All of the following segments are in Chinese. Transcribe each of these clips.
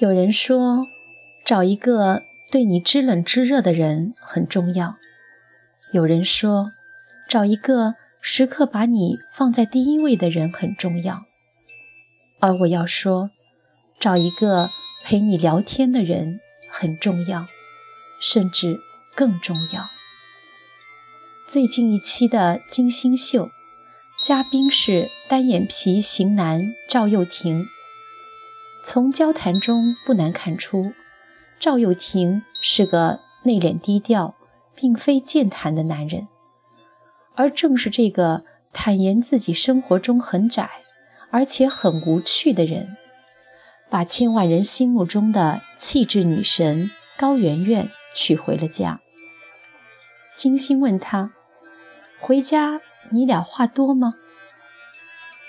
有人说，找一个对你知冷知热的人很重要；有人说，找一个时刻把你放在第一位的人很重要。而我要说，找一个陪你聊天的人很重要，甚至更重要。最近一期的《金星秀》，嘉宾是单眼皮型男赵又廷。从交谈中不难看出，赵又廷是个内敛低调，并非健谈的男人。而正是这个坦言自己生活中很窄，而且很无趣的人，把千万人心目中的气质女神高圆圆娶回了家。金星问他：“回家你俩话多吗？”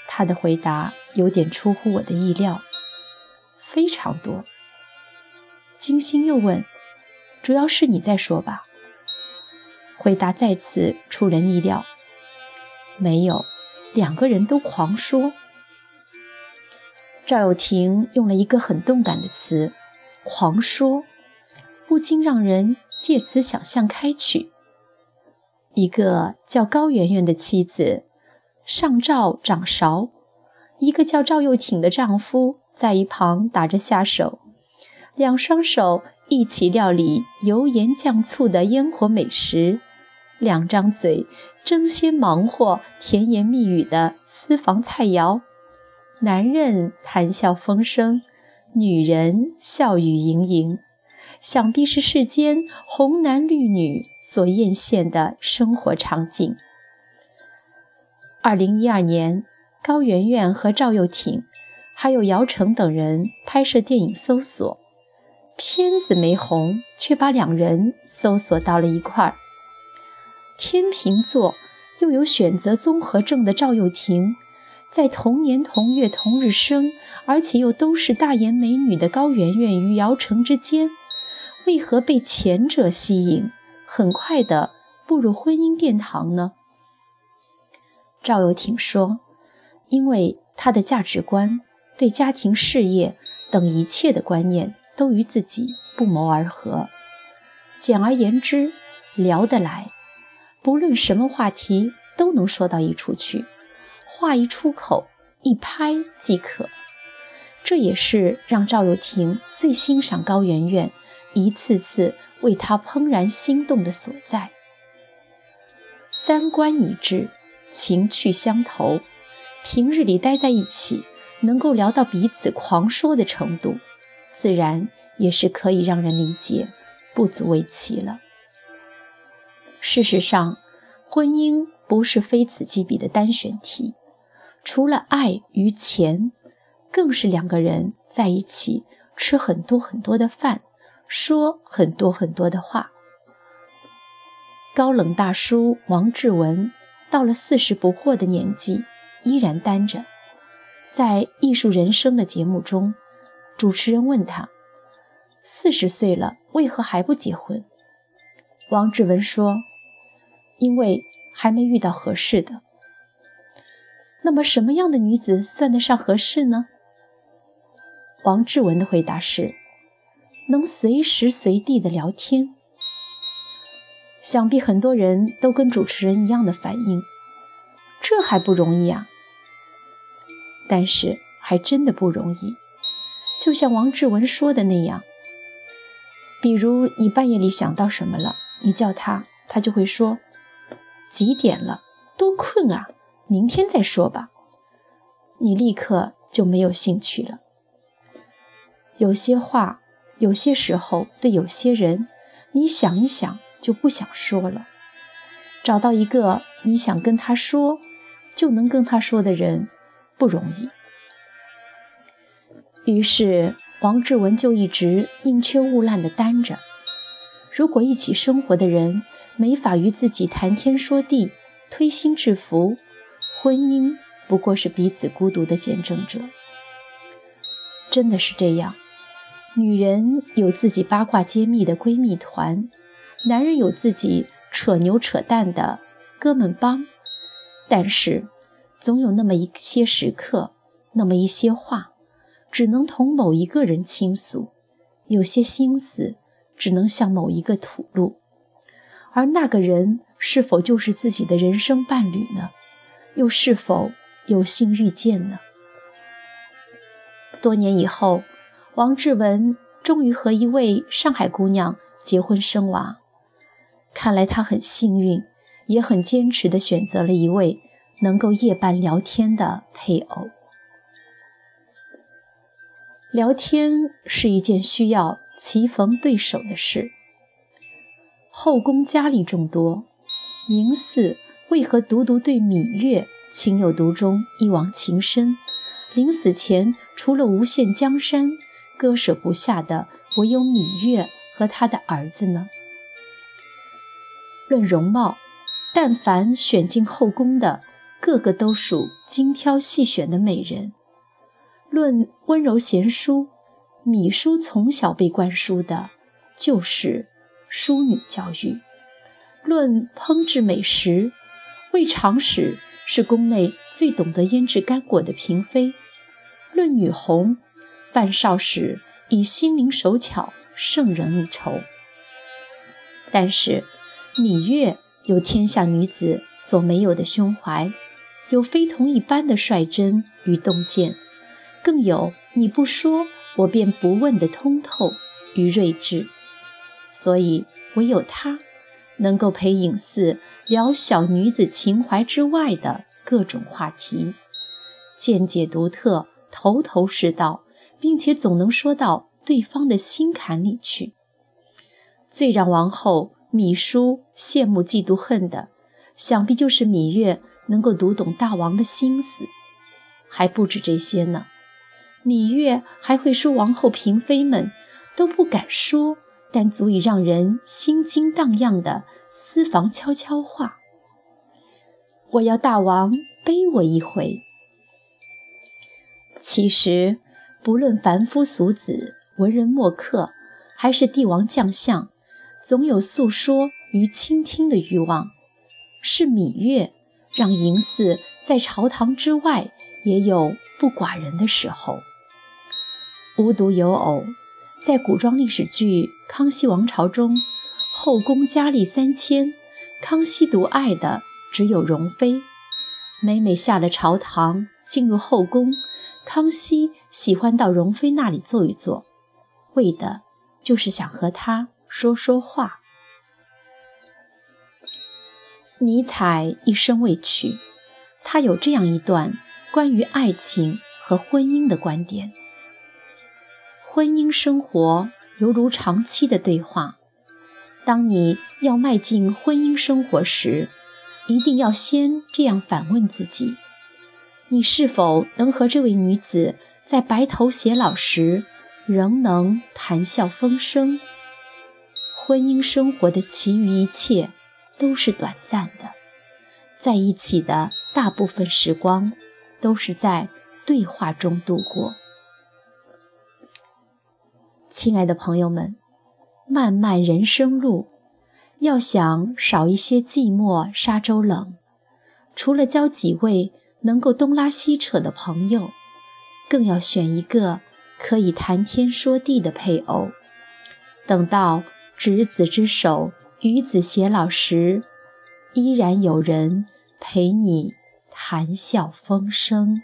他的回答有点出乎我的意料。非常多。金星又问：“主要是你在说吧？”回答再次出人意料：“没有，两个人都狂说。”赵又廷用了一个很动感的词“狂说”，不禁让人借此想象开去：一个叫高圆圆的妻子上灶掌勺，一个叫赵又廷的丈夫。在一旁打着下手，两双手一起料理油盐酱醋的烟火美食，两张嘴争先忙活甜言蜜语的私房菜肴。男人谈笑风生，女人笑语盈盈，想必是世间红男绿女所艳羡的生活场景。二零一二年，高圆圆和赵又廷。还有姚晨等人拍摄电影《搜索》，片子没红，却把两人搜索到了一块儿。天秤座又有选择综合症的赵又廷，在同年同月同日生，而且又都是大眼美女的高圆圆与姚晨之间，为何被前者吸引，很快的步入婚姻殿堂呢？赵又廷说：“因为他的价值观。”对家庭、事业等一切的观念都与自己不谋而合。简而言之，聊得来，不论什么话题都能说到一处去，话一出口，一拍即可。这也是让赵又廷最欣赏高圆圆，一次次为她怦然心动的所在。三观一致，情趣相投，平日里待在一起。能够聊到彼此狂说的程度，自然也是可以让人理解，不足为奇了。事实上，婚姻不是非此即彼的单选题，除了爱与钱，更是两个人在一起吃很多很多的饭，说很多很多的话。高冷大叔王志文到了四十不惑的年纪，依然单着。在《艺术人生》的节目中，主持人问他：“四十岁了，为何还不结婚？”王志文说：“因为还没遇到合适的。”那么，什么样的女子算得上合适呢？王志文的回答是：“能随时随地的聊天。”想必很多人都跟主持人一样的反应，这还不容易啊！但是还真的不容易，就像王志文说的那样，比如你半夜里想到什么了，你叫他，他就会说几点了，多困啊，明天再说吧。你立刻就没有兴趣了。有些话，有些时候对有些人，你想一想就不想说了。找到一个你想跟他说，就能跟他说的人。不容易，于是王志文就一直宁缺毋滥地单着。如果一起生活的人没法与自己谈天说地、推心置腹，婚姻不过是彼此孤独的见证者。真的是这样，女人有自己八卦揭秘的闺蜜团，男人有自己扯牛扯淡的哥们帮，但是。总有那么一些时刻，那么一些话，只能同某一个人倾诉，有些心思只能向某一个吐露，而那个人是否就是自己的人生伴侣呢？又是否有幸遇见呢？多年以后，王志文终于和一位上海姑娘结婚生娃。看来他很幸运，也很坚持地选择了一位能够夜半聊天的配偶。聊天是一件需要棋逢对手的事。后宫佳丽众多，嬴驷为何独独对芈月情有独钟，一往情深？临死前，除了无限江山，割舍不下的唯有芈月和他的儿子呢？论容貌，但凡选进后宫的，个个都属精挑细选的美人；论温柔贤淑，芈姝从小被灌输的就是淑女教育；论烹制美食，魏长史。是宫内最懂得腌制干果的嫔妃。论女红，范少时以心灵手巧胜人一筹。但是芈月有天下女子所没有的胸怀，有非同一般的率真与洞见，更有你不说我便不问的通透与睿智。所以唯有她。能够陪影似聊小女子情怀之外的各种话题，见解独特，头头是道，并且总能说到对方的心坎里去。最让王后芈姝羡慕嫉妒恨的，想必就是芈月能够读懂大王的心思。还不止这些呢，芈月还会说王后嫔妃们都不敢说。但足以让人心惊荡漾的私房悄悄话。我要大王背我一回。其实，不论凡夫俗子、文人墨客，还是帝王将相，总有诉说与倾听的欲望。是芈月让嬴驷在朝堂之外也有不寡人的时候。无独有偶。在古装历史剧《康熙王朝》中，后宫佳丽三千，康熙独爱的只有容妃。每每下了朝堂，进入后宫，康熙喜欢到容妃那里坐一坐，为的就是想和她说说话。尼采一生未娶，他有这样一段关于爱情和婚姻的观点。婚姻生活犹如长期的对话。当你要迈进婚姻生活时，一定要先这样反问自己：你是否能和这位女子在白头偕老时仍能谈笑风生？婚姻生活的其余一切都是短暂的，在一起的大部分时光都是在对话中度过。亲爱的朋友们，漫漫人生路，要想少一些寂寞沙洲冷，除了交几位能够东拉西扯的朋友，更要选一个可以谈天说地的配偶。等到执子之手，与子偕老时，依然有人陪你谈笑风生。